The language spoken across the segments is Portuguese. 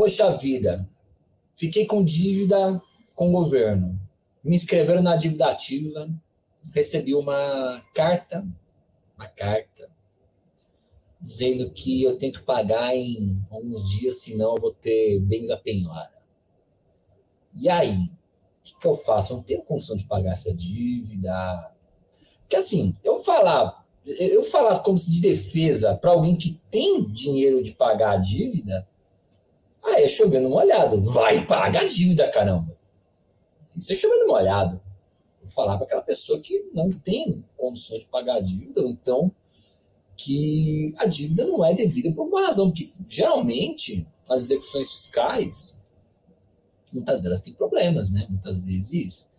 Poxa vida, fiquei com dívida com o governo. Me inscreveram na dívida ativa, recebi uma carta, uma carta, dizendo que eu tenho que pagar em alguns dias, senão eu vou ter bens a penhora. E aí, o que, que eu faço? Eu não tenho condição de pagar essa dívida. Porque assim, eu falar, eu falar como se de defesa para alguém que tem dinheiro de pagar a dívida, é chovendo molhado. Vai pagar a dívida, caramba. Isso é chovendo molhado. Vou falar para aquela pessoa que não tem condições de pagar a dívida, ou então que a dívida não é devida por uma razão, porque geralmente as execuções fiscais, muitas delas têm problemas, né? Muitas vezes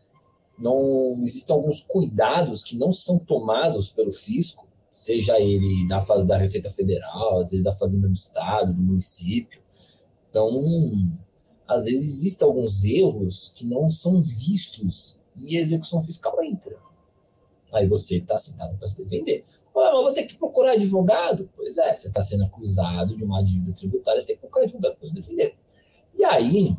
não existem alguns cuidados que não são tomados pelo fisco, seja ele da fase da Receita Federal, às vezes da Fazenda do Estado, do município. Então, às vezes existem alguns erros que não são vistos e a execução fiscal entra. Aí você está citado para se defender. Ah, mas vou ter que procurar advogado? Pois é, você está sendo acusado de uma dívida tributária, você tem que procurar advogado para se defender. E aí,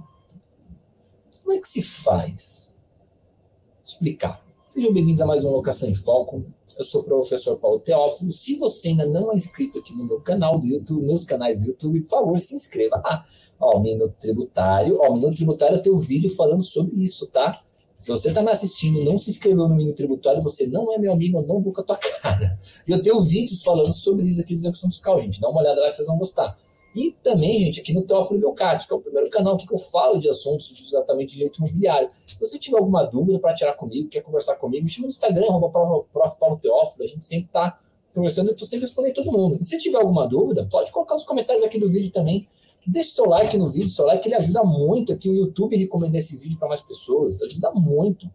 como é que se faz? Vou explicar. Sejam bem-vindos a mais uma Locação em Foco. Eu sou o professor Paulo Teófilo. Se você ainda não é inscrito aqui no meu canal do YouTube, nos canais do YouTube, por favor, se inscreva lá. Ó, o Minuto Tributário. Ó, o Minuto Tributário tem um vídeo falando sobre isso, tá? Se você está me assistindo e não se inscreveu no Minuto Tributário, você não é meu amigo, eu não vou com a tua cara. E eu tenho vídeos falando sobre isso aqui de execução fiscal, gente. Dá uma olhada lá que vocês vão gostar. E também, gente, aqui no Teófilo Belcati, que é o primeiro canal que eu falo de assuntos exatamente de direito imobiliário. Se você tiver alguma dúvida para tirar comigo, quer conversar comigo, me chama no Instagram, arroba prof. Paulo Teófilo. A gente sempre está conversando eu estou sempre respondendo todo mundo. E se tiver alguma dúvida, pode colocar nos comentários aqui do vídeo também. Deixe seu like no vídeo, seu like ele ajuda muito aqui o YouTube recomendar esse vídeo para mais pessoas, ajuda muito.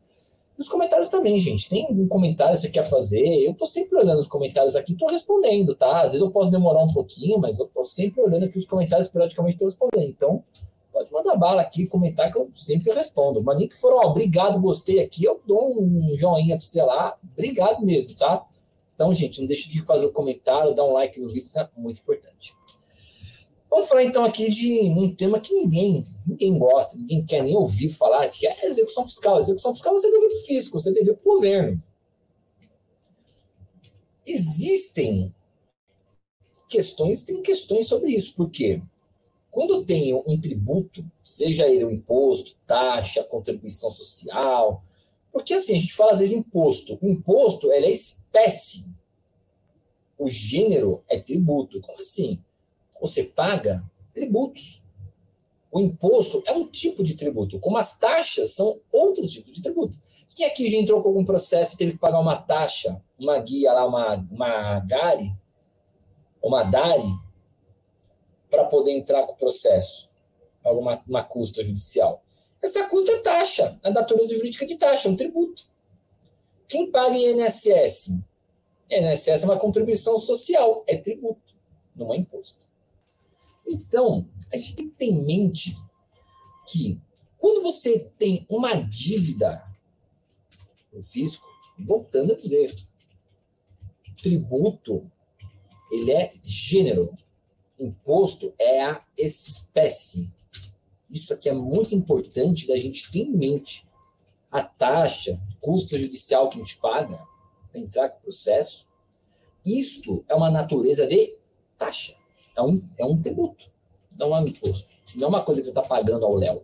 E os comentários também, gente. Tem algum comentário que você quer fazer? Eu tô sempre olhando os comentários aqui, tô respondendo, tá? Às vezes eu posso demorar um pouquinho, mas eu tô sempre olhando aqui os comentários, periodicamente tô respondendo. Então, pode mandar bala aqui, comentar que eu sempre respondo. Mas nem que for, ó, obrigado, gostei aqui, eu dou um joinha pra você lá. Obrigado mesmo, tá? Então, gente, não deixe de fazer o comentário, dar um like no vídeo, isso é muito importante. Vamos falar então aqui de um tema que ninguém, ninguém gosta, ninguém quer nem ouvir falar, que é execução fiscal. Execução fiscal você deve para o fisco, você deve para o governo. Existem questões, tem questões sobre isso, porque quando eu tenho um tributo, seja ele um imposto, taxa, contribuição social, porque assim, a gente fala às vezes imposto. O imposto é espécie. O gênero é tributo. Como assim? Você paga tributos. O imposto é um tipo de tributo, como as taxas são outros tipos de tributo. Quem aqui já entrou com algum processo e teve que pagar uma taxa, uma guia lá, uma, uma GARI, uma DARI, para poder entrar com o processo, para uma, uma custa judicial? Essa custa é taxa, a natureza jurídica de taxa, é um tributo. Quem paga INSS? INSS é uma contribuição social, é tributo, não é imposto. Então, a gente tem que ter em mente que quando você tem uma dívida no fisco, voltando a dizer, tributo ele é gênero, imposto é a espécie. Isso aqui é muito importante da gente ter em mente. A taxa, custo judicial que a gente paga para entrar com o processo, isto é uma natureza de taxa é um, é um tributo, não é um imposto. Não é uma coisa que você está pagando ao Léo.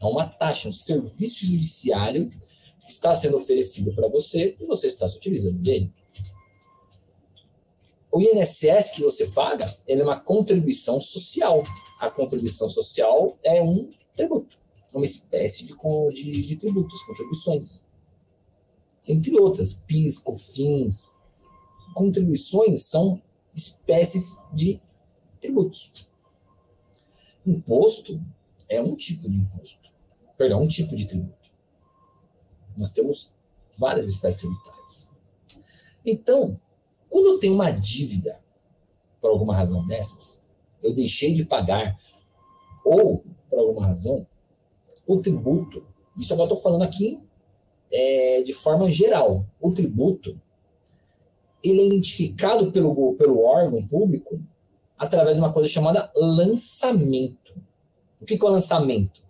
É uma taxa, um serviço judiciário que está sendo oferecido para você e você está se utilizando dele. O INSS que você paga, ele é uma contribuição social. A contribuição social é um tributo, uma espécie de, de, de tributos, contribuições. Entre outras, PIS, COFINS. Contribuições são espécies de tributos. Imposto é um tipo de imposto. Perdão, um tipo de tributo. Nós temos várias espécies tributárias. Então, quando eu tenho uma dívida, por alguma razão dessas, eu deixei de pagar, ou, por alguma razão, o tributo, isso agora estou falando aqui é, de forma geral, o tributo, ele é identificado pelo, pelo órgão público através de uma coisa chamada lançamento. O que é o lançamento?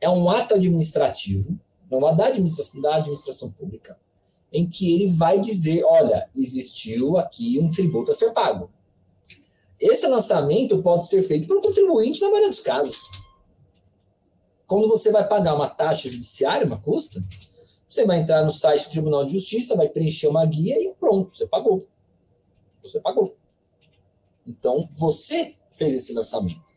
É um ato administrativo, uma da administração, da administração pública, em que ele vai dizer: olha, existiu aqui um tributo a ser pago. Esse lançamento pode ser feito pelo contribuinte na maioria dos casos. Quando você vai pagar uma taxa judiciária, uma custa, você vai entrar no site do Tribunal de Justiça, vai preencher uma guia e pronto, você pagou. Você pagou. Então, você fez esse lançamento.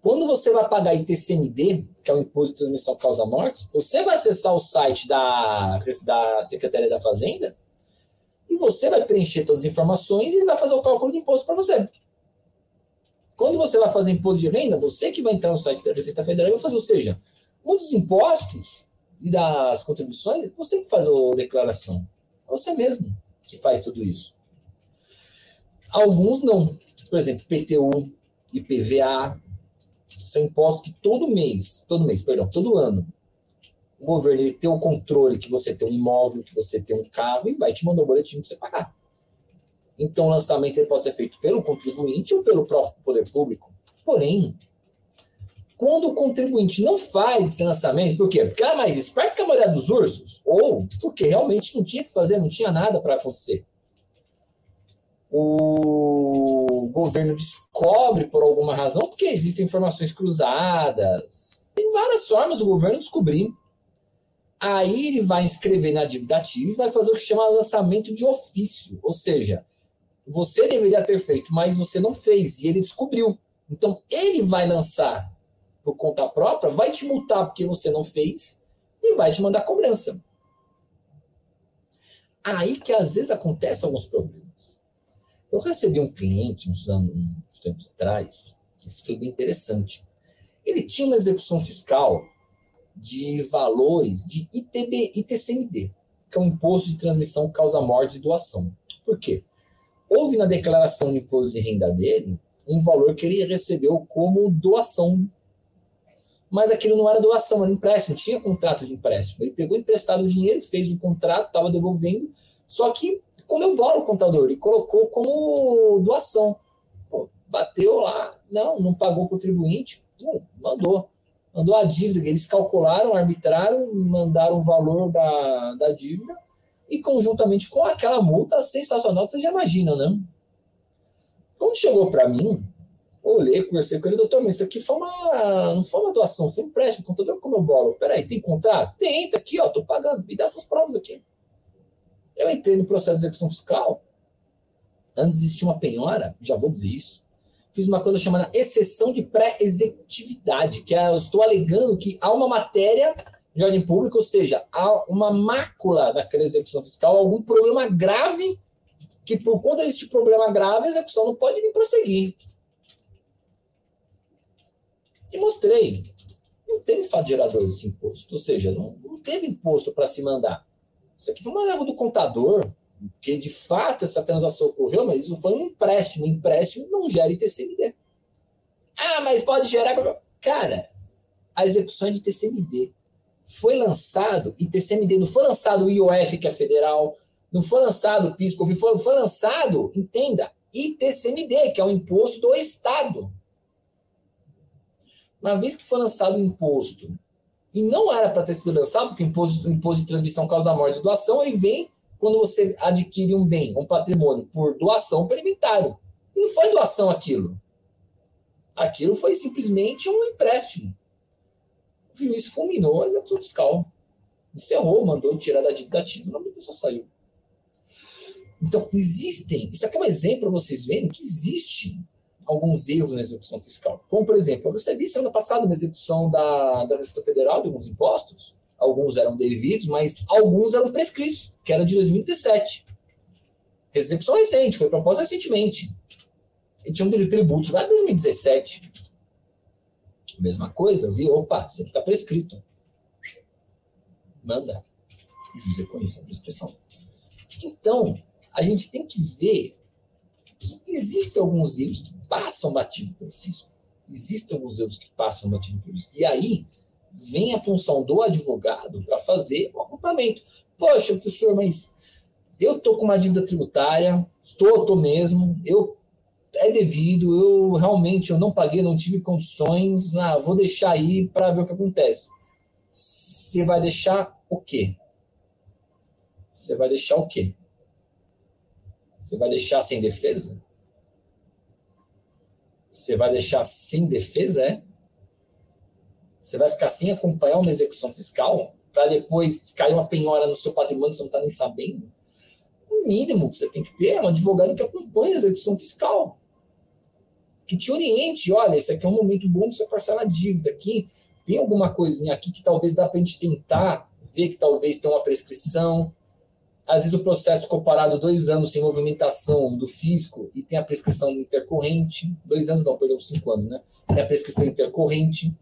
Quando você vai pagar ITCMD, que é o Imposto de Transmissão Causa Mortes, você vai acessar o site da, da Secretaria da Fazenda e você vai preencher todas as informações e ele vai fazer o cálculo do imposto para você. Quando você vai fazer imposto de renda, você que vai entrar no site da Receita Federal e vai fazer, ou seja, muitos impostos e das contribuições, você que faz a declaração. É você mesmo que faz tudo isso. Alguns não. Por exemplo, PTU, IPVA, são impostos que todo mês, todo mês, perdão, todo ano, o governo ele tem o controle que você tem um imóvel, que você tem um carro e vai te mandar um boletim para você pagar. Então, o lançamento ele pode ser feito pelo contribuinte ou pelo próprio poder público. Porém, quando o contribuinte não faz esse lançamento, por quê? Porque é mais esperto que a maioria dos ursos, ou porque realmente não tinha que fazer, não tinha nada para acontecer. O governo descobre por alguma razão, porque existem informações cruzadas. Tem várias formas do governo descobrir. Aí ele vai inscrever na dívida ativa e vai fazer o que chama lançamento de ofício. Ou seja, você deveria ter feito, mas você não fez, e ele descobriu. Então, ele vai lançar por conta própria, vai te multar porque você não fez e vai te mandar cobrança. Aí que às vezes acontecem alguns problemas. Eu recebi um cliente uns anos, uns tempos atrás, isso foi bem interessante. Ele tinha uma execução fiscal de valores de ITB, ITCMD, que é um imposto de transmissão causa morte e doação. Por quê? Houve na declaração de imposto de renda dele um valor que ele recebeu como doação mas aquilo não era doação, era empréstimo, tinha contrato de empréstimo. Ele pegou emprestado o dinheiro, fez o contrato, estava devolvendo, só que comeu bola o contador e colocou como doação. Pô, bateu lá, não, não pagou o contribuinte, pum, mandou. Mandou a dívida, eles calcularam, arbitraram, mandaram o valor da, da dívida e conjuntamente com aquela multa sensacional que vocês já imaginam, né? Quando chegou para mim, olhei, conversei com ele, doutor, mas isso aqui foi uma, não foi uma doação, foi um empréstimo, o contador comeu bola. Peraí, tem contrato? Tem, tá aqui, ó, tô pagando, me dá essas provas aqui. Eu entrei no processo de execução fiscal, antes de existir uma penhora, já vou dizer isso, fiz uma coisa chamada exceção de pré-executividade, que é, eu estou alegando que há uma matéria de ordem pública, ou seja, há uma mácula naquela execução fiscal, algum problema grave, que por conta deste problema grave, a execução não pode nem prosseguir. E mostrei. Não teve fato gerador desse imposto. Ou seja, não, não teve imposto para se mandar. Isso aqui foi uma erro do contador, porque de fato essa transação ocorreu, mas isso foi um empréstimo. Um empréstimo não gera ITCMD. Ah, mas pode gerar. Cara, a execução é de ITCMD. Foi lançado ITCMD, não foi lançado o IOF, que é federal, não foi lançado o PIS, foi, foi lançado, entenda, ITCMD, que é o imposto do Estado. Uma vez que foi lançado o imposto, e não era para ter sido lançado, porque o imposto, imposto de transmissão causa morte e doação, ele vem quando você adquire um bem, um patrimônio, por doação perimentário. E não foi doação aquilo. Aquilo foi simplesmente um empréstimo. O juiz fulminou a execução fiscal. Encerrou, mandou tirar da dívida ativa, o nome da pessoa saiu. Então, existem. Isso aqui é um exemplo para vocês verem que existe alguns erros na execução fiscal. Como, por exemplo, eu recebi semana passada uma execução da, da Receita Federal de alguns impostos, alguns eram devidos, mas alguns eram prescritos, que era de 2017. Execução recente, foi proposta recentemente. E tinha um tributos lá de 2017. Mesma coisa, eu vi, opa, isso aqui está prescrito. Manda. O juiz reconhece a prescrição. Então, a gente tem que ver existem alguns erros que passam batido pelo fisco. Existem alguns erros que passam batido pelo fisco. E aí vem a função do advogado para fazer o acompanhamento. Poxa, professor, mas eu estou com uma dívida tributária, estou, estou mesmo, eu é devido, eu realmente eu não paguei, não tive condições, ah, vou deixar aí para ver o que acontece. Você vai deixar o quê? Você vai deixar o quê? Você vai deixar sem defesa? Você vai deixar sem defesa, é? Você vai ficar sem acompanhar uma execução fiscal para depois cair uma penhora no seu patrimônio, você não está nem sabendo? O mínimo que você tem que ter é um advogado que acompanhe a execução fiscal. Que te oriente, olha, esse aqui é um momento bom para você parcelar a dívida aqui. Tem alguma coisinha aqui que talvez dá para a gente tentar ver que talvez tenha uma prescrição, às vezes o processo ficou parado dois anos sem movimentação do fisco e tem a prescrição intercorrente. Dois anos não, perdão, cinco anos, né? Tem a prescrição intercorrente.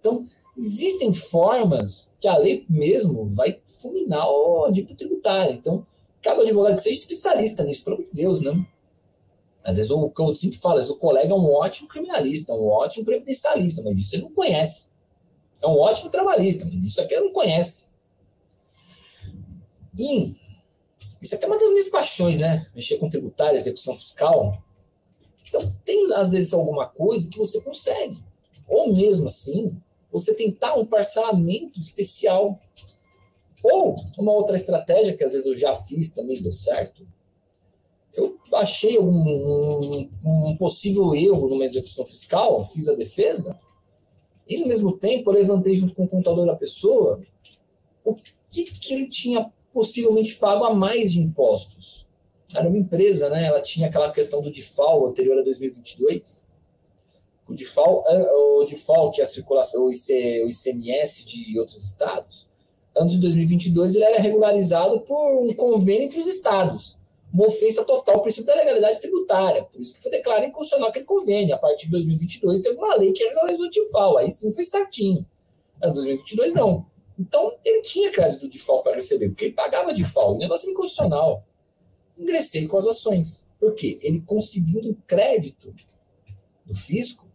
Então, existem formas que a lei mesmo vai fulminar a dívida tributária. Então, cabe ao advogado que seja especialista nisso, pelo amor de Deus, né? Às vezes, o que eu sempre falo, o colega é um ótimo criminalista, um ótimo previdencialista, mas isso ele não conhece. É um ótimo trabalhista, mas isso aqui ele não conhece. E isso aqui é uma das minhas paixões, né? Mexer com tributário, execução fiscal. Então, tem às vezes alguma coisa que você consegue. Ou mesmo assim, você tentar um parcelamento especial. Ou uma outra estratégia que às vezes eu já fiz também deu certo. Eu achei um, um, um possível erro numa execução fiscal, fiz a defesa, e no mesmo tempo eu levantei junto com o contador da pessoa o que, que ele tinha possivelmente pago a mais de impostos. Era uma empresa, né? Ela tinha aquela questão do DIFAL anterior a 2022. O DIFAL, que é a circulação, o, o ICMS de outros estados, antes de 2022 ele era regularizado por um convênio entre os estados. Uma ofensa total ao princípio da legalidade tributária. Por isso que foi declarado inconstitucional aquele convênio. A partir de 2022 teve uma lei que regularizou o DIFAL. Aí sim foi certinho. Em 2022 não. Então, ele tinha crédito de default para receber, porque ele pagava de default. O negócio era inconstitucional. Ingressei com as ações. Por quê? Ele conseguindo crédito do fisco,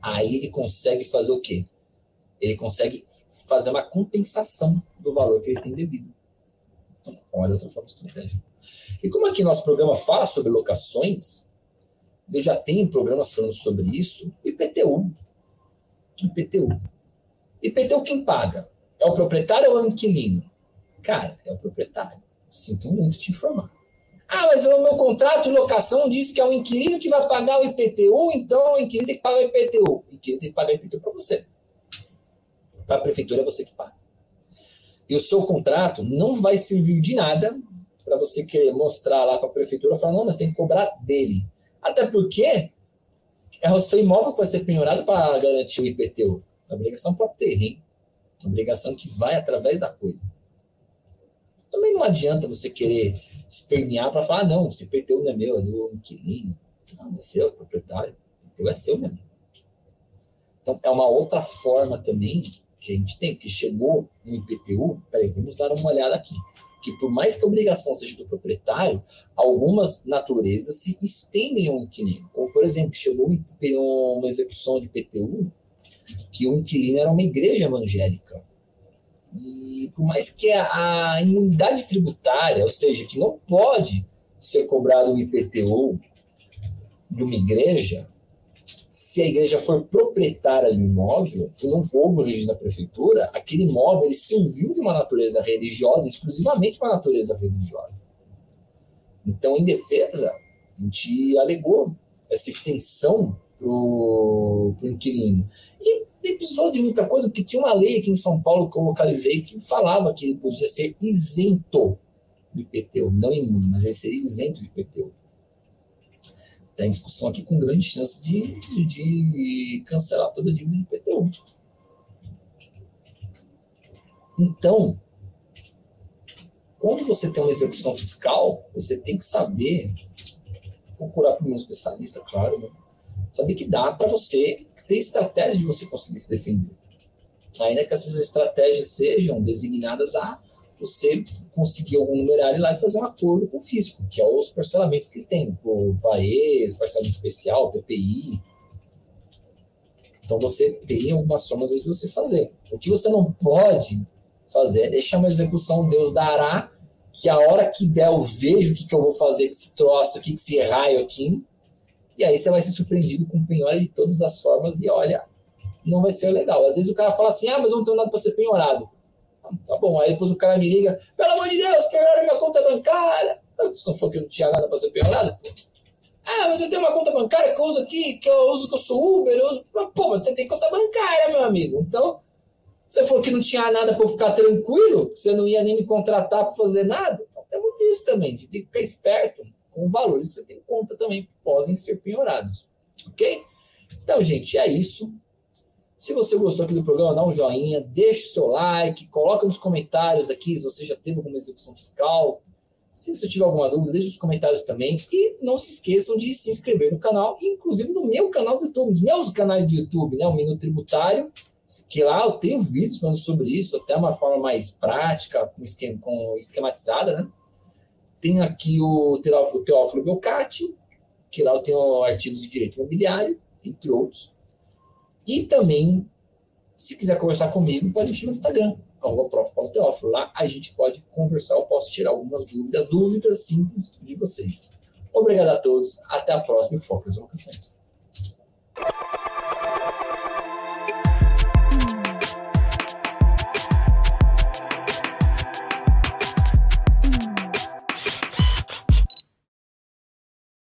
aí ele consegue fazer o quê? Ele consegue fazer uma compensação do valor que ele tem devido. Então, olha outra forma estratégica. E como aqui nosso programa fala sobre locações, eu já tenho programas falando sobre isso, IPTU. IPTU. IPTU quem paga? É o proprietário ou é o inquilino? Cara, é o proprietário. Sinto muito te informar. Ah, mas o meu contrato de locação diz que é o inquilino que vai pagar o IPTU, então o inquilino tem que pagar o IPTU. O inquilino tem que pagar o IPTU para você. Para a prefeitura é você que paga. E o seu contrato não vai servir de nada para você querer mostrar lá para a prefeitura e falar, não, mas tem que cobrar dele. Até porque é o seu imóvel que vai ser penhorado para garantir o IPTU. É obrigação própria terreno. É obrigação que vai através da coisa. Também não adianta você querer espernear para falar, ah, não, esse IPTU não é meu, é do inquilino. Não, é seu, é proprietário. IPTU é seu mesmo. Então, é uma outra forma também que a gente tem, que chegou no IPTU, peraí, vamos dar uma olhada aqui. Que por mais que a obrigação seja do proprietário, algumas naturezas se estendem ao inquilino. Como, por exemplo, chegou uma execução de IPTU que o inquilino era uma igreja evangélica. E por mais que a, a imunidade tributária, ou seja, que não pode ser cobrado o IPTU de uma igreja, se a igreja for proprietária do imóvel e não for o regime da prefeitura, aquele imóvel ele serviu de uma natureza religiosa, exclusivamente uma natureza religiosa. Então, em defesa, a gente alegou essa extensão para o inquilino. E precisou de muita coisa, porque tinha uma lei aqui em São Paulo que eu localizei que falava que ele podia ser isento do IPTU, não imune, mas ele seria isento do IPTU. Está em discussão aqui com grande chance de, de, de cancelar toda a dívida do IPTU. Então, quando você tem uma execução fiscal, você tem que saber procurar para um especialista, claro, né? Saber que dá para você ter estratégia de você conseguir se defender. Ainda que essas estratégias sejam designadas a você conseguir algum numerário lá e fazer um acordo com o fisco, que é os parcelamentos que tem, o PAES, parcelamento especial, PPI. Então você tem algumas formas de você fazer. O que você não pode fazer é deixar uma execução Deus dará, que a hora que der eu vejo o que, que eu vou fazer com esse troço aqui, com esse raio aqui. E aí você vai ser surpreendido com penhora de todas as formas e olha, não vai ser legal. Às vezes o cara fala assim, ah, mas eu não tenho nada para ser penhorado. Ah, tá bom, aí depois o cara me liga, pelo amor de Deus, penhoraram minha conta bancária. Você não falou que eu não tinha nada para ser penhorado? Ah, mas eu tenho uma conta bancária que eu uso aqui, que eu uso que eu sou Uber, eu uso... Pô, mas você tem conta bancária, meu amigo. Então, você falou que não tinha nada para ficar tranquilo, você não ia nem me contratar para fazer nada. Então, temos isso também, de ter que ficar esperto com valores que você tem conta também que podem ser penhorados. Ok? Então, gente, é isso. Se você gostou aqui do programa, dá um joinha, deixa o seu like, coloca nos comentários aqui se você já teve alguma execução fiscal. Se você tiver alguma dúvida, deixa os comentários também. E não se esqueçam de se inscrever no canal, inclusive no meu canal do YouTube, nos meus canais do YouTube, né? O Minuto Tributário que lá eu tenho vídeos falando sobre isso, até uma forma mais prática, com, esquema, com esquematizada, né? Tem aqui o Teófilo, Belcati, que lá eu tenho artigos de direito imobiliário, entre outros. E também, se quiser conversar comigo, pode me chamar no Instagram, arroba prof. Paulo Teófilo. Lá a gente pode conversar, eu posso tirar algumas dúvidas, dúvidas simples de vocês. Obrigado a todos, até a próxima e foco nas vocações.